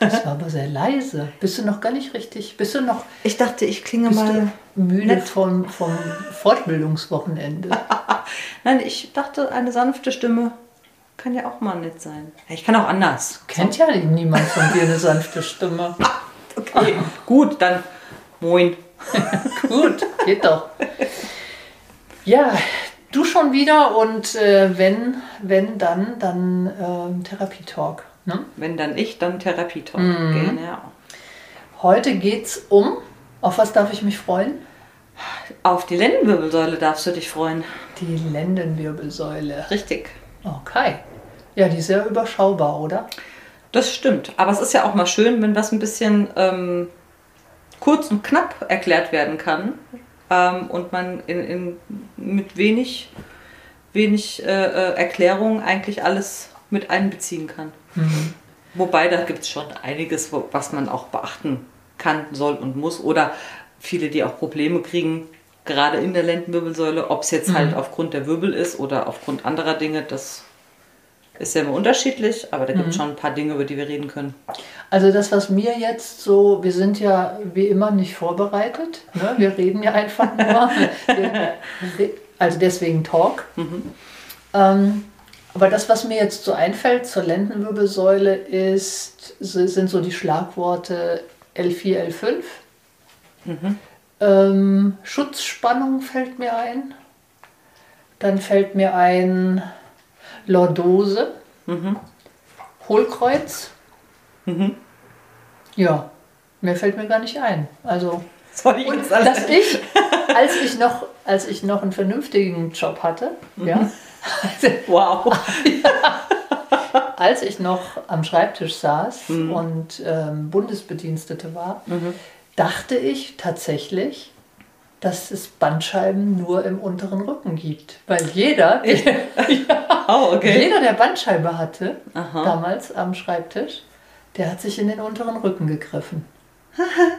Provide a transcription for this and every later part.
Das war aber sehr leise. Bist du noch gar nicht richtig? Bist du noch Ich dachte, ich klinge bist mal. du müde nett. vom, vom Fortbildungswochenende? Nein, ich dachte, eine sanfte Stimme kann ja auch mal nett sein. Ich kann auch anders. Kennt ja niemand von dir eine sanfte Stimme. Okay, gut, dann moin. Gut, geht doch. Ja, du schon wieder und äh, wenn, wenn dann, dann ähm, Therapietalk. Ne? Wenn dann ich, dann Therapietalk. Mhm. Ja. Heute geht's um, auf was darf ich mich freuen? Auf die Lendenwirbelsäule darfst du dich freuen. Die Lendenwirbelsäule. Richtig. Okay. Ja, die ist sehr überschaubar, oder? Das stimmt. Aber es ist ja auch mal schön, wenn was ein bisschen ähm, kurz und knapp erklärt werden kann ähm, und man in, in, mit wenig, wenig äh, äh, Erklärung eigentlich alles mit einbeziehen kann. Wobei da gibt es schon einiges, was man auch beachten kann, soll und muss. Oder viele, die auch Probleme kriegen, gerade in der Lendenwirbelsäule, ob es jetzt halt aufgrund der Wirbel ist oder aufgrund anderer Dinge, das ist ja immer unterschiedlich, aber da gibt es schon ein paar Dinge, über die wir reden können. Also das, was mir jetzt so, wir sind ja wie immer nicht vorbereitet. Ne? Wir reden ja einfach nur. Wir- also deswegen Talk. Ähm, aber das, was mir jetzt so einfällt zur Lendenwirbelsäule, ist, sind so die Schlagworte L4, L5. Ähm, Schutzspannung fällt mir ein. Dann fällt mir ein Lordose, Hohlkreuz. Ja, mehr fällt mir gar nicht ein. Also ich und dass ich, als ich noch, als ich noch einen vernünftigen Job hatte, ja, Wow. als ich noch am Schreibtisch saß und ähm, Bundesbedienstete war, dachte ich tatsächlich, dass es Bandscheiben nur im unteren Rücken gibt. Weil jeder, Oh, okay. jeder, der Bandscheibe hatte, Aha. damals am Schreibtisch, der hat sich in den unteren Rücken gegriffen.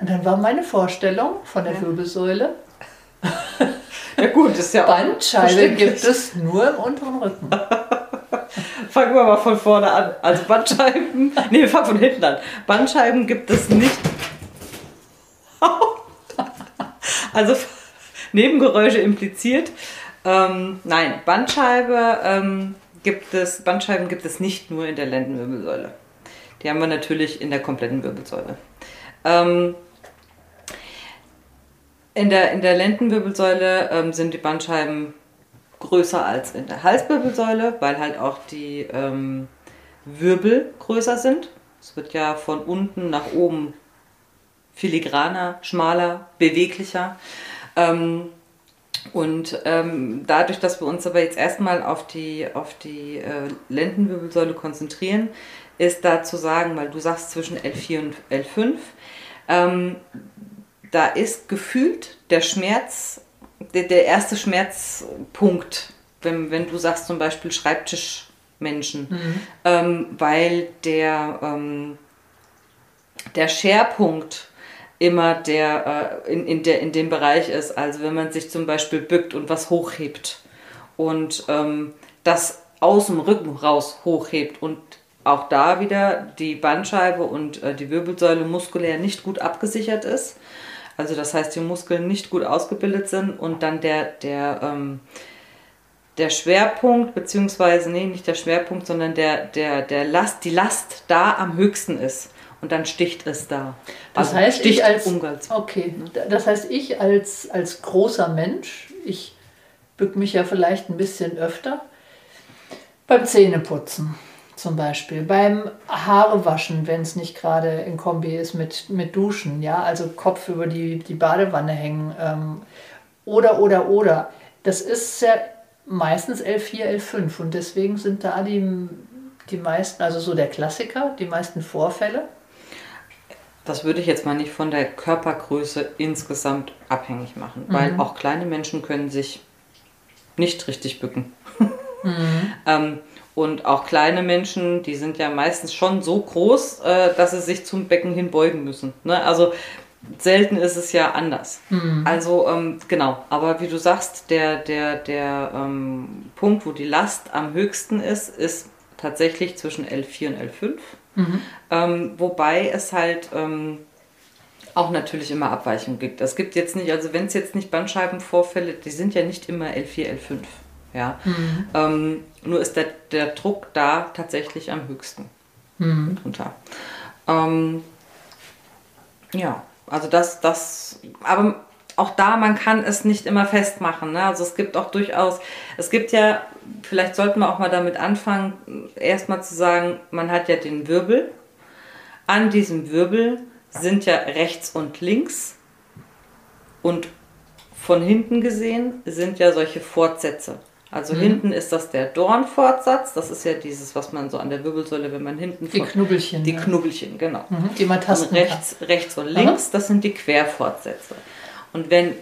Und dann war meine Vorstellung von der Wirbelsäule, Ja gut, ist ja Bandscheibe gibt es nur im unteren Rücken. Fangen wir mal von vorne an. Also Bandscheiben, nee, wir fangen von hinten an. Bandscheiben gibt es nicht. Also Nebengeräusche impliziert. Ähm, nein, Bandscheibe ähm, gibt es, Bandscheiben gibt es nicht nur in der Lendenwirbelsäule. Die haben wir natürlich in der kompletten Wirbelsäule. Ähm, in der, in der Lendenwirbelsäule ähm, sind die Bandscheiben größer als in der Halswirbelsäule, weil halt auch die ähm, Wirbel größer sind. Es wird ja von unten nach oben filigraner, schmaler, beweglicher. Ähm, und ähm, dadurch, dass wir uns aber jetzt erstmal auf die, auf die äh, Lendenwirbelsäule konzentrieren, ist da zu sagen, weil du sagst zwischen L4 und L5, ähm, da ist gefühlt der Schmerz, der, der erste Schmerzpunkt, wenn, wenn du sagst zum Beispiel Schreibtischmenschen, ähm, weil der, ähm, der Scherpunkt immer der, äh, in, in, der in dem Bereich ist. Also wenn man sich zum Beispiel bückt und was hochhebt und ähm, das aus dem Rücken raus hochhebt und auch da wieder die Bandscheibe und äh, die Wirbelsäule muskulär nicht gut abgesichert ist. Also das heißt, die Muskeln nicht gut ausgebildet sind und dann der, der, ähm, der Schwerpunkt, beziehungsweise, nee, nicht der Schwerpunkt, sondern der, der, der Last, die Last da am höchsten ist. Und dann sticht es da. Das Also heißt, ich als, okay, das heißt, ich als, als großer Mensch, ich bücke mich ja vielleicht ein bisschen öfter. Beim Zähneputzen zum Beispiel, beim Haarewaschen, wenn es nicht gerade in Kombi ist mit, mit Duschen, ja, also Kopf über die, die Badewanne hängen ähm, oder, oder, oder. Das ist ja meistens L4, L5 und deswegen sind da die, die meisten, also so der Klassiker, die meisten Vorfälle. Das würde ich jetzt mal nicht von der Körpergröße insgesamt abhängig machen, mhm. weil auch kleine Menschen können sich nicht richtig bücken. Mhm. ähm, und auch kleine Menschen, die sind ja meistens schon so groß, äh, dass sie sich zum Becken hin beugen müssen. Ne? Also selten ist es ja anders. Mhm. Also ähm, genau, aber wie du sagst, der, der, der ähm, Punkt, wo die Last am höchsten ist, ist tatsächlich zwischen L4 und L5. Mhm. Ähm, wobei es halt ähm, auch natürlich immer Abweichungen gibt. Es gibt jetzt nicht, also wenn es jetzt nicht Bandscheibenvorfälle, die sind ja nicht immer L4, L5. Ja? Mhm. Ähm, nur ist der, der Druck da tatsächlich am höchsten mhm. drunter. Ähm, ja, also das, das, aber auch da, man kann es nicht immer festmachen. Ne? Also es gibt auch durchaus, es gibt ja, vielleicht sollten wir auch mal damit anfangen, erstmal zu sagen, man hat ja den Wirbel. An diesem Wirbel sind ja rechts und links und von hinten gesehen sind ja solche Fortsätze. Also mhm. hinten ist das der Dornfortsatz. Das ist ja dieses, was man so an der Wirbelsäule, wenn man hinten die Knubbelchen. Die ja. Knubbelchen, genau. Mhm. Die man tasten und rechts, kann. rechts und links, Aha. das sind die Querfortsätze. Und wenn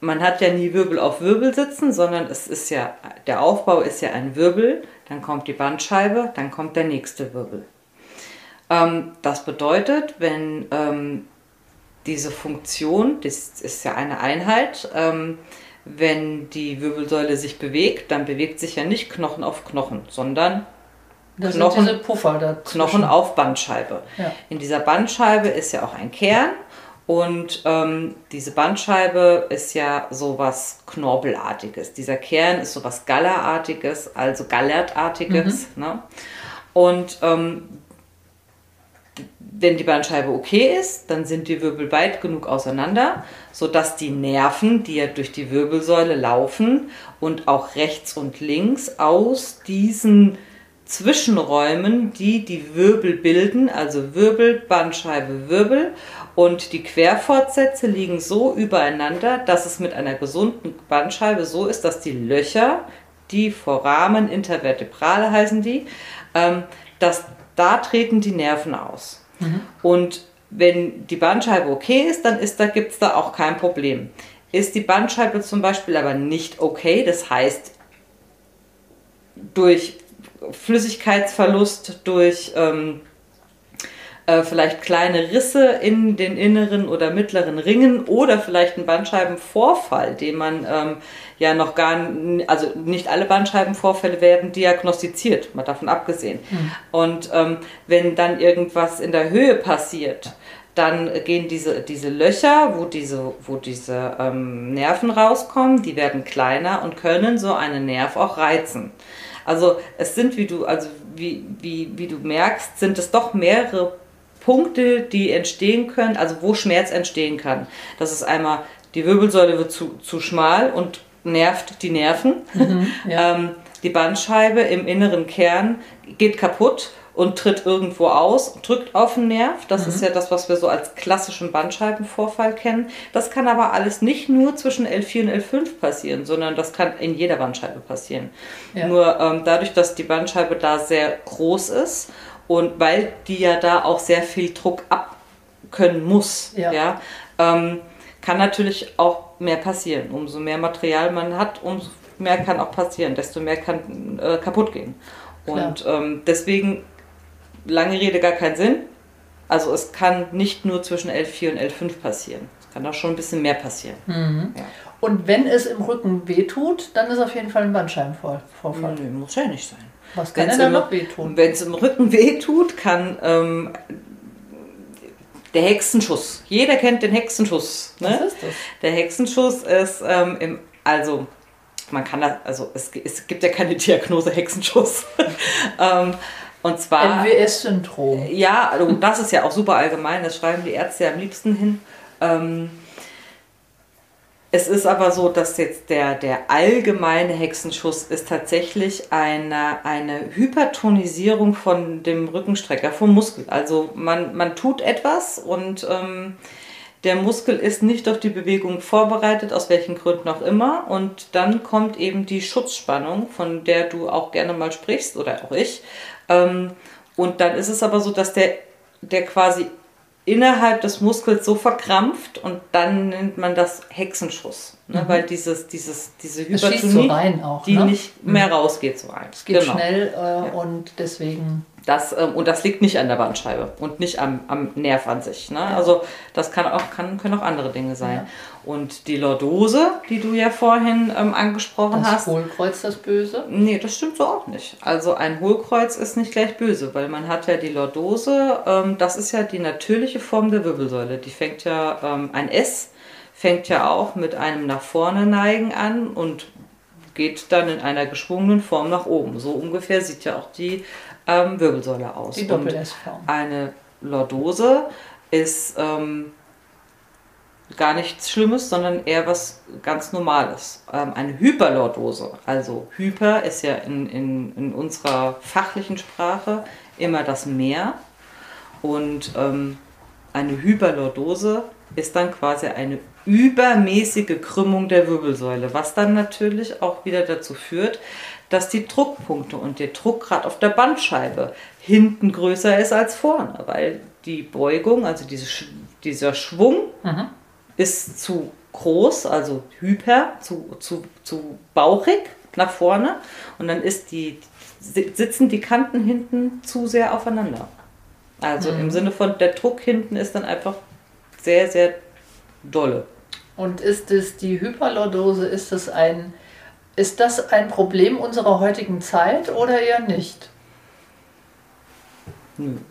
man hat ja nie Wirbel auf Wirbel sitzen, sondern es ist ja der Aufbau ist ja ein Wirbel, dann kommt die Bandscheibe, dann kommt der nächste Wirbel. Ähm, das bedeutet, wenn ähm, diese Funktion, das ist ja eine Einheit, ähm, wenn die Wirbelsäule sich bewegt, dann bewegt sich ja nicht Knochen auf Knochen, sondern das Knochen, sind diese Puffer dazwischen. Knochen auf Bandscheibe. Ja. In dieser Bandscheibe ist ja auch ein Kern und ähm, diese Bandscheibe ist ja sowas Knorbelartiges. Dieser Kern ist sowas Gallerartiges, also Gallertartiges. Mhm. Ne? Und ähm, wenn die Bandscheibe okay ist, dann sind die Wirbel weit genug auseinander, sodass die Nerven, die ja durch die Wirbelsäule laufen und auch rechts und links aus diesen Zwischenräumen, die die Wirbel bilden, also Wirbel, Bandscheibe, Wirbel und die Querfortsätze liegen so übereinander, dass es mit einer gesunden Bandscheibe so ist, dass die Löcher, die Foramen intervertebrale heißen die, ähm, dass da treten die Nerven aus. Mhm. Und wenn die Bandscheibe okay ist, dann ist da, gibt es da auch kein Problem. Ist die Bandscheibe zum Beispiel aber nicht okay, das heißt durch Flüssigkeitsverlust, durch ähm, äh, vielleicht kleine Risse in den inneren oder mittleren Ringen oder vielleicht einen Bandscheibenvorfall, den man ähm, ja noch gar, also nicht alle Bandscheibenvorfälle werden diagnostiziert, mal davon abgesehen. Mhm. Und ähm, wenn dann irgendwas in der Höhe passiert, dann gehen diese, diese Löcher, wo diese, wo diese ähm, Nerven rauskommen, die werden kleiner und können so einen Nerv auch reizen. Also es sind, wie du, also wie, wie, wie du merkst, sind es doch mehrere Punkte, die entstehen können, also wo Schmerz entstehen kann. Das ist einmal, die Wirbelsäule wird zu, zu schmal und nervt die Nerven. Mhm, ja. ähm, die Bandscheibe im inneren Kern geht kaputt und tritt irgendwo aus, drückt auf den Nerv. Das mhm. ist ja das, was wir so als klassischen Bandscheibenvorfall kennen. Das kann aber alles nicht nur zwischen L4 und L5 passieren, sondern das kann in jeder Bandscheibe passieren. Ja. Nur ähm, dadurch, dass die Bandscheibe da sehr groß ist und weil die ja da auch sehr viel Druck abkönnen muss, ja, ja ähm, kann natürlich auch mehr passieren. Umso mehr Material man hat, umso mehr kann auch passieren, desto mehr kann äh, kaputt gehen. Und ähm, deswegen, lange Rede, gar keinen Sinn. Also es kann nicht nur zwischen L4 und L5 passieren. Es kann auch schon ein bisschen mehr passieren. Mhm. Ja. Und wenn es im Rücken wehtut, dann ist auf jeden Fall ein Bandscheibenvorfall. Nee, muss ja nicht sein. Was kann denn da noch wehtun? Wenn es im Rücken wehtut, kann ähm, der Hexenschuss. Jeder kennt den Hexenschuss. Ne? Was ist das? Der Hexenschuss ist ähm, im, also man kann das, also es, es gibt ja keine Diagnose Hexenschuss. ähm, und zwar. MWS-Syndrom. Ja, also das ist ja auch super allgemein, das schreiben die Ärzte ja am liebsten hin. Ähm, Es ist aber so, dass jetzt der, der allgemeine Hexenschuss ist tatsächlich eine, eine Hypertonisierung von dem Rückenstrecker, vom Muskel. Also man, man tut etwas und ähm, der Muskel ist nicht auf die Bewegung vorbereitet, aus welchen Gründen auch immer. Und dann kommt eben die Schutzspannung, von der du auch gerne mal sprichst, oder auch ich. Ähm, und dann ist es aber so, dass der, der quasi innerhalb des Muskels so verkrampft und dann nennt man das Hexenschuss. Ne? Mhm. Weil dieses, dieses, diese Hypertonie, so auch, die ne? nicht mehr mhm. rausgeht so rein. Es geht genau. schnell äh, ja. und deswegen das, ähm, und das liegt nicht an der Bandscheibe und nicht am, am Nerv an sich. Ne? Also das kann auch, kann, können auch andere Dinge sein. Ja. Und die Lordose, die du ja vorhin ähm, angesprochen das hast. Das Hohlkreuz das Böse? Nee, das stimmt so auch nicht. Also ein Hohlkreuz ist nicht gleich böse, weil man hat ja die Lordose, ähm, das ist ja die natürliche Form der Wirbelsäule. Die fängt ja, ähm, ein S fängt ja auch mit einem nach vorne neigen an und geht dann in einer geschwungenen Form nach oben. So ungefähr sieht ja auch die ähm, Wirbelsäule aus. Die Doppel-S-Form. Eine Lordose ist ähm, gar nichts Schlimmes, sondern eher was ganz Normales. Ähm, eine Hyperlordose, also Hyper ist ja in, in, in unserer fachlichen Sprache immer das Mehr und ähm, eine Hyperlordose ist dann quasi eine übermäßige Krümmung der Wirbelsäule, was dann natürlich auch wieder dazu führt, dass die Druckpunkte und der Druckgrad auf der Bandscheibe hinten größer ist als vorne, weil die Beugung, also diese, dieser Schwung, mhm. ist zu groß, also hyper, zu, zu, zu bauchig nach vorne und dann ist die, sitzen die Kanten hinten zu sehr aufeinander. Also mhm. im Sinne von der Druck hinten ist dann einfach sehr, sehr dolle. Und ist es die Hyperlordose, ist es ein ist das ein Problem unserer heutigen Zeit oder eher nicht?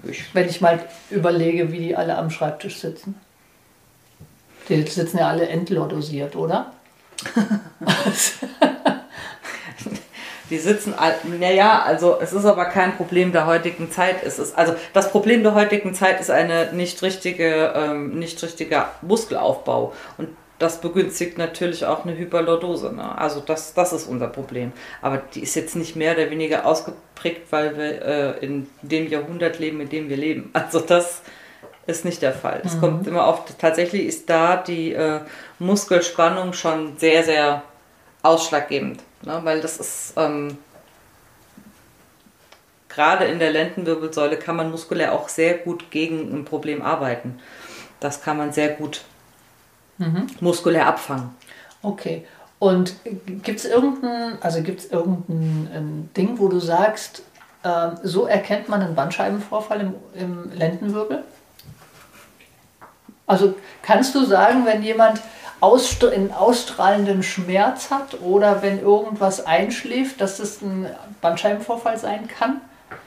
Ich Wenn ich mal überlege, wie die alle am Schreibtisch sitzen. Die sitzen ja alle entlordosiert, oder? die sitzen, naja, also es ist aber kein Problem der heutigen Zeit. Es ist, also das Problem der heutigen Zeit ist eine nicht richtige, ähm, nicht richtiger Muskelaufbau. Und das begünstigt natürlich auch eine Hyperlordose. Ne? Also das, das ist unser Problem. Aber die ist jetzt nicht mehr oder weniger ausgeprägt, weil wir äh, in dem Jahrhundert leben, in dem wir leben. Also das ist nicht der Fall. Es mhm. kommt immer auf, tatsächlich ist da die äh, Muskelspannung schon sehr, sehr ausschlaggebend. Ne? Weil das ist, ähm, gerade in der Lendenwirbelsäule kann man muskulär auch sehr gut gegen ein Problem arbeiten. Das kann man sehr gut mhm. muskulär abfangen. Okay. Und gibt es irgendein, also gibt es irgendein Ding, wo du sagst, äh, so erkennt man einen Bandscheibenvorfall im, im Lendenwirbel? Also kannst du sagen, wenn jemand ausst einen ausstrahlenden Schmerz hat oder wenn irgendwas einschläft, dass es ein Bandscheibenvorfall sein kann?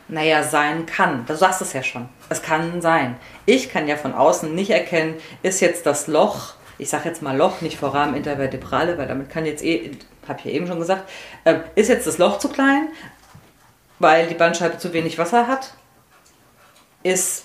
Naja, sein kann. Du sagst es ja schon. Es kann sein. Ich kann ja von außen nicht erkennen, ist jetzt das Loch ich sage jetzt mal Loch, nicht Foramen intervertebrale, weil damit kann jetzt eh, habe ich ja eben schon gesagt, äh, ist jetzt das Loch zu klein, weil die Bandscheibe zu wenig Wasser hat? Ist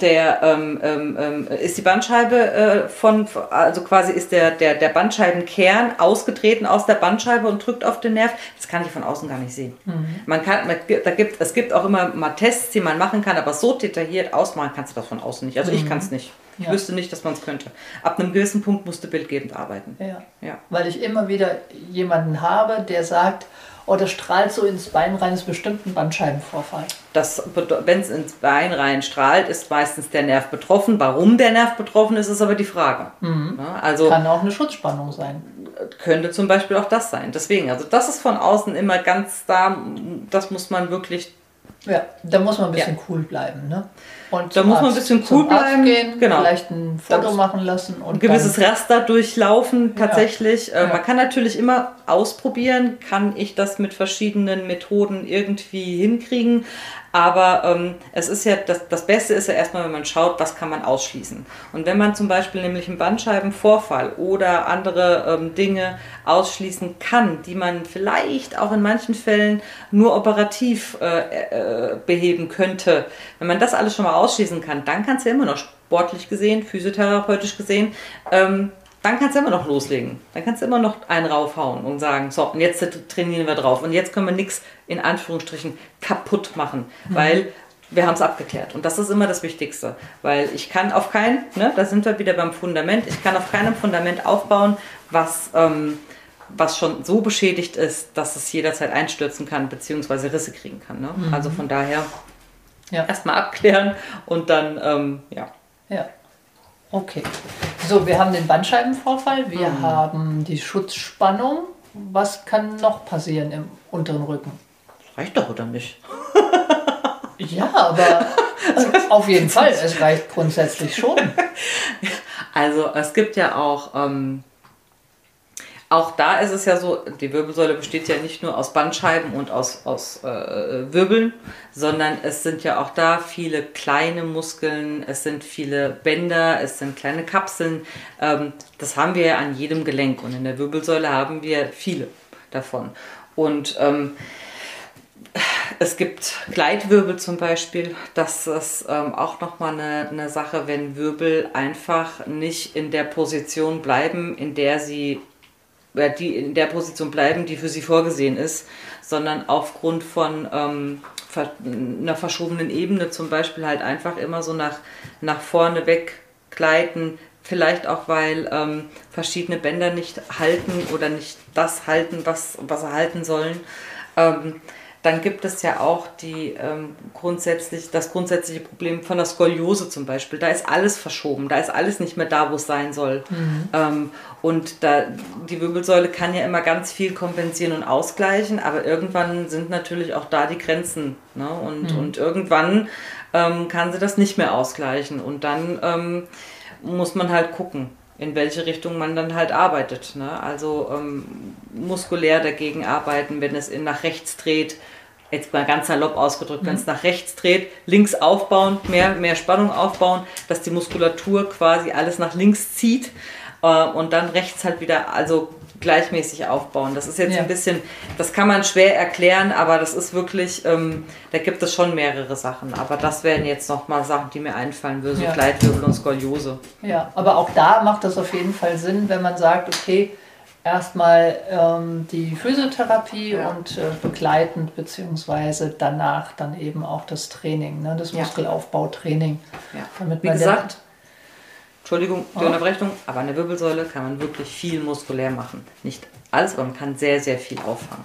der ähm, ähm, ähm, ist die Bandscheibe äh, von, also quasi ist der, der, der Bandscheibenkern ausgetreten aus der Bandscheibe und drückt auf den Nerv. Das kann ich von außen gar nicht sehen. Mhm. Man kann, man, da gibt, es gibt auch immer mal Tests, die man machen kann, aber so detailliert ausmalen kannst du das von außen nicht. Also mhm. ich kann es nicht. Ich ja. wüsste nicht, dass man es könnte. Ab einem gewissen Punkt musst du bildgebend arbeiten. Ja. ja. Weil ich immer wieder jemanden habe, der sagt, oh, das strahlt so ins Bein rein, ist bestimmt ein Bandscheibenvorfall. Wenn es ins Bein rein strahlt, ist meistens der Nerv betroffen. Warum der Nerv betroffen ist, ist aber die Frage. Mhm. Ja, also, Kann auch eine Schutzspannung sein. Könnte zum Beispiel auch das sein. Deswegen, also das ist von außen immer ganz da, das muss man wirklich ja, da muss man ein bisschen cool bleiben. Ne? Und da muss man ein bisschen cool bleiben. Gehen, genau. Vielleicht ein Foto machen lassen. Und ein gewisses Raster durchlaufen tatsächlich. Ja. Äh, man kann natürlich immer ausprobieren, kann ich das mit verschiedenen Methoden irgendwie hinkriegen. Aber ähm, es ist ja, das, das Beste ist ja erstmal, wenn man schaut, was kann man ausschließen. Und wenn man zum Beispiel nämlich einen Bandscheibenvorfall oder andere ähm, Dinge ausschließen kann, die man vielleicht auch in manchen Fällen nur operativ äh, äh, beheben könnte, wenn man das alles schon mal ausschließen kann, dann kann es ja immer noch sportlich gesehen, physiotherapeutisch gesehen, ähm, dann kannst du immer noch loslegen. Dann kannst du immer noch einen raufhauen und sagen, so, und jetzt trainieren wir drauf. Und jetzt können wir nichts in Anführungsstrichen kaputt machen, mhm. weil wir haben es abgeklärt. Und das ist immer das Wichtigste. Weil ich kann auf kein, ne, da sind wir wieder beim Fundament, ich kann auf keinem Fundament aufbauen, was, ähm, was schon so beschädigt ist, dass es jederzeit einstürzen kann, beziehungsweise Risse kriegen kann. Ne? Mhm. Also von daher ja. erstmal abklären und dann, ähm, ja. Ja. Okay. So, wir haben den Bandscheibenvorfall, wir mhm. haben die Schutzspannung. Was kann noch passieren im unteren Rücken? Das reicht doch, oder nicht? ja, aber auf jeden Fall, es reicht grundsätzlich schon. Also es gibt ja auch ähm, auch da ist es ja so, die Wirbelsäule besteht ja nicht nur aus Bandscheiben und aus, aus äh, Wirbeln, sondern es sind ja auch da viele kleine Muskeln, es sind viele Bänder, es sind kleine Kapseln. Ähm, das haben wir ja an jedem Gelenk und in der Wirbelsäule haben wir viele davon. Und ähm, es gibt Gleitwirbel zum Beispiel. Das ist ähm, auch nochmal eine, eine Sache, wenn Wirbel einfach nicht in der Position bleiben, in der sie die in der Position bleiben, die für sie vorgesehen ist, sondern aufgrund von ähm, einer verschobenen Ebene zum Beispiel halt einfach immer so nach, nach vorne weg gleiten. Vielleicht auch, weil ähm, verschiedene Bänder nicht halten oder nicht das halten, was, was sie halten sollen. Ähm, dann gibt es ja auch die, ähm, grundsätzlich, das grundsätzliche Problem von der Skoliose zum Beispiel. Da ist alles verschoben, da ist alles nicht mehr da, wo es sein soll. Mhm. Ähm, und da, die Wirbelsäule kann ja immer ganz viel kompensieren und ausgleichen, aber irgendwann sind natürlich auch da die Grenzen. Ne? Und, mhm. und irgendwann ähm, kann sie das nicht mehr ausgleichen. Und dann ähm, muss man halt gucken in welche Richtung man dann halt arbeitet. Ne? Also ähm, muskulär dagegen arbeiten, wenn es in nach rechts dreht, jetzt mal ganz salopp ausgedrückt, mhm. wenn es nach rechts dreht, links aufbauen, mehr, mehr Spannung aufbauen, dass die Muskulatur quasi alles nach links zieht äh, und dann rechts halt wieder, also gleichmäßig aufbauen. Das ist jetzt ja. ein bisschen, das kann man schwer erklären, aber das ist wirklich, ähm, da gibt es schon mehrere Sachen. Aber das wären jetzt nochmal Sachen, die mir einfallen würden, so ja. Gleitwirbel und Skoliose. Ja, aber auch da macht das auf jeden Fall Sinn, wenn man sagt, okay, erstmal ähm, die Physiotherapie ja. und äh, begleitend beziehungsweise danach dann eben auch das Training, ne, das Muskelaufbautraining. Ja. Damit Wie gesagt, Entschuldigung, die oh. Unterbrechung, aber an der Wirbelsäule kann man wirklich viel muskulär machen. Nicht alles, aber man kann sehr, sehr viel auffangen.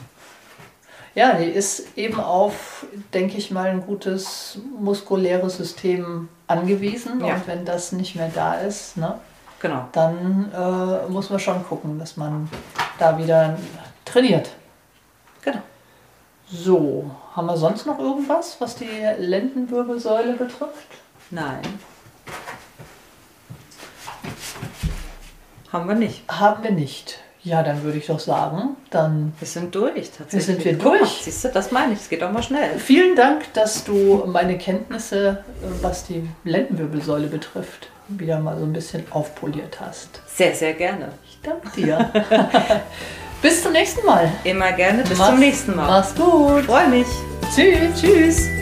Ja, die ist eben auf, denke ich mal, ein gutes muskuläres System angewiesen. Ja. Und wenn das nicht mehr da ist, ne, Genau. Dann äh, muss man schon gucken, dass man da wieder trainiert. Genau. So, haben wir sonst noch irgendwas, was die Lendenwirbelsäule betrifft? Nein. Haben wir nicht. Haben wir nicht. Ja, dann würde ich doch sagen, dann. Wir sind durch, tatsächlich. sind wir durch. Siehst du, das meine ich, es geht auch mal schnell. Vielen Dank, dass du meine Kenntnisse, was die Lendenwirbelsäule betrifft, wieder mal so ein bisschen aufpoliert hast. Sehr, sehr gerne. Ich danke dir. bis zum nächsten Mal. Immer gerne. Bis mach's, zum nächsten Mal. Mach's gut. Freue mich. Tschüss. Tschüss.